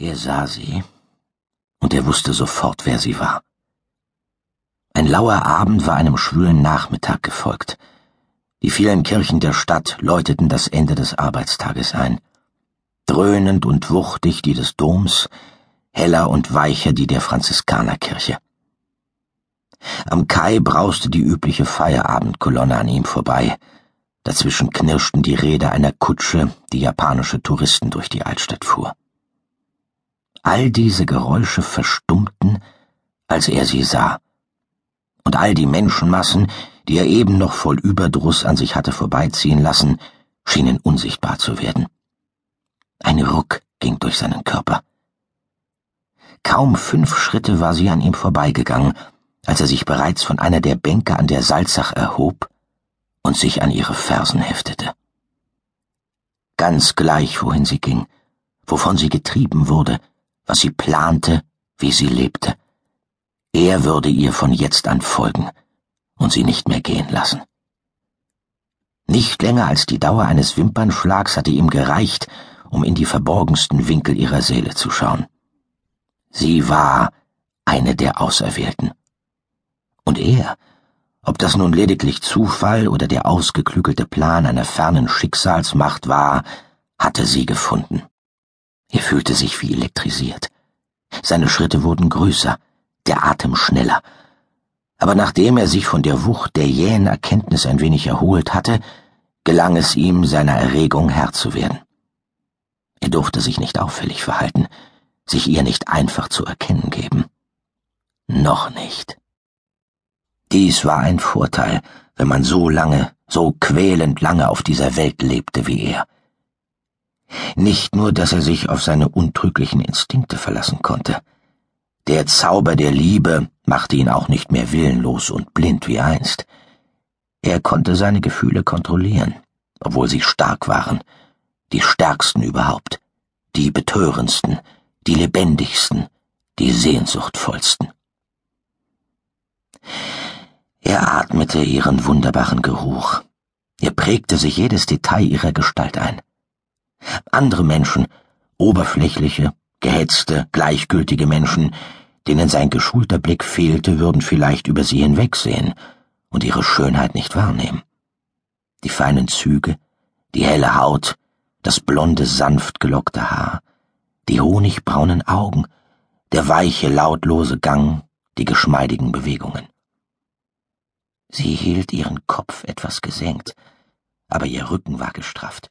Er sah sie, und er wusste sofort, wer sie war. Ein lauer Abend war einem schwülen Nachmittag gefolgt. Die vielen Kirchen der Stadt läuteten das Ende des Arbeitstages ein. Dröhnend und wuchtig die des Doms, heller und weicher die der Franziskanerkirche. Am Kai brauste die übliche Feierabendkolonne an ihm vorbei. Dazwischen knirschten die Räder einer Kutsche, die japanische Touristen durch die Altstadt fuhr. All diese Geräusche verstummten, als er sie sah und all die Menschenmassen, die er eben noch voll Überdruss an sich hatte vorbeiziehen lassen, schienen unsichtbar zu werden. Ein Ruck ging durch seinen Körper. Kaum fünf Schritte war sie an ihm vorbeigegangen, als er sich bereits von einer der Bänke an der Salzach erhob und sich an ihre Fersen heftete. Ganz gleich, wohin sie ging, wovon sie getrieben wurde, was sie plante, wie sie lebte. Er würde ihr von jetzt an folgen und sie nicht mehr gehen lassen. Nicht länger als die Dauer eines Wimpernschlags hatte ihm gereicht, um in die verborgensten Winkel ihrer Seele zu schauen. Sie war eine der Auserwählten. Und er, ob das nun lediglich Zufall oder der ausgeklügelte Plan einer fernen Schicksalsmacht war, hatte sie gefunden. Er fühlte sich wie elektrisiert. Seine Schritte wurden größer, der Atem schneller. Aber nachdem er sich von der Wucht der jähen Erkenntnis ein wenig erholt hatte, gelang es ihm, seiner Erregung Herr zu werden. Er durfte sich nicht auffällig verhalten, sich ihr nicht einfach zu erkennen geben. Noch nicht. Dies war ein Vorteil, wenn man so lange, so quälend lange auf dieser Welt lebte wie er. Nicht nur, dass er sich auf seine untrüglichen Instinkte verlassen konnte, der Zauber der Liebe machte ihn auch nicht mehr willenlos und blind wie einst. Er konnte seine Gefühle kontrollieren, obwohl sie stark waren, die stärksten überhaupt, die betörendsten, die lebendigsten, die sehnsuchtvollsten. Er atmete ihren wunderbaren Geruch. Er prägte sich jedes Detail ihrer Gestalt ein. Andere Menschen, oberflächliche, gehetzte, gleichgültige Menschen, denen sein geschulter Blick fehlte, würden vielleicht über sie hinwegsehen und ihre Schönheit nicht wahrnehmen. Die feinen Züge, die helle Haut, das blonde, sanft gelockte Haar, die honigbraunen Augen, der weiche, lautlose Gang, die geschmeidigen Bewegungen. Sie hielt ihren Kopf etwas gesenkt, aber ihr Rücken war gestrafft.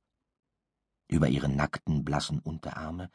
Über ihre nackten, blassen Unterarme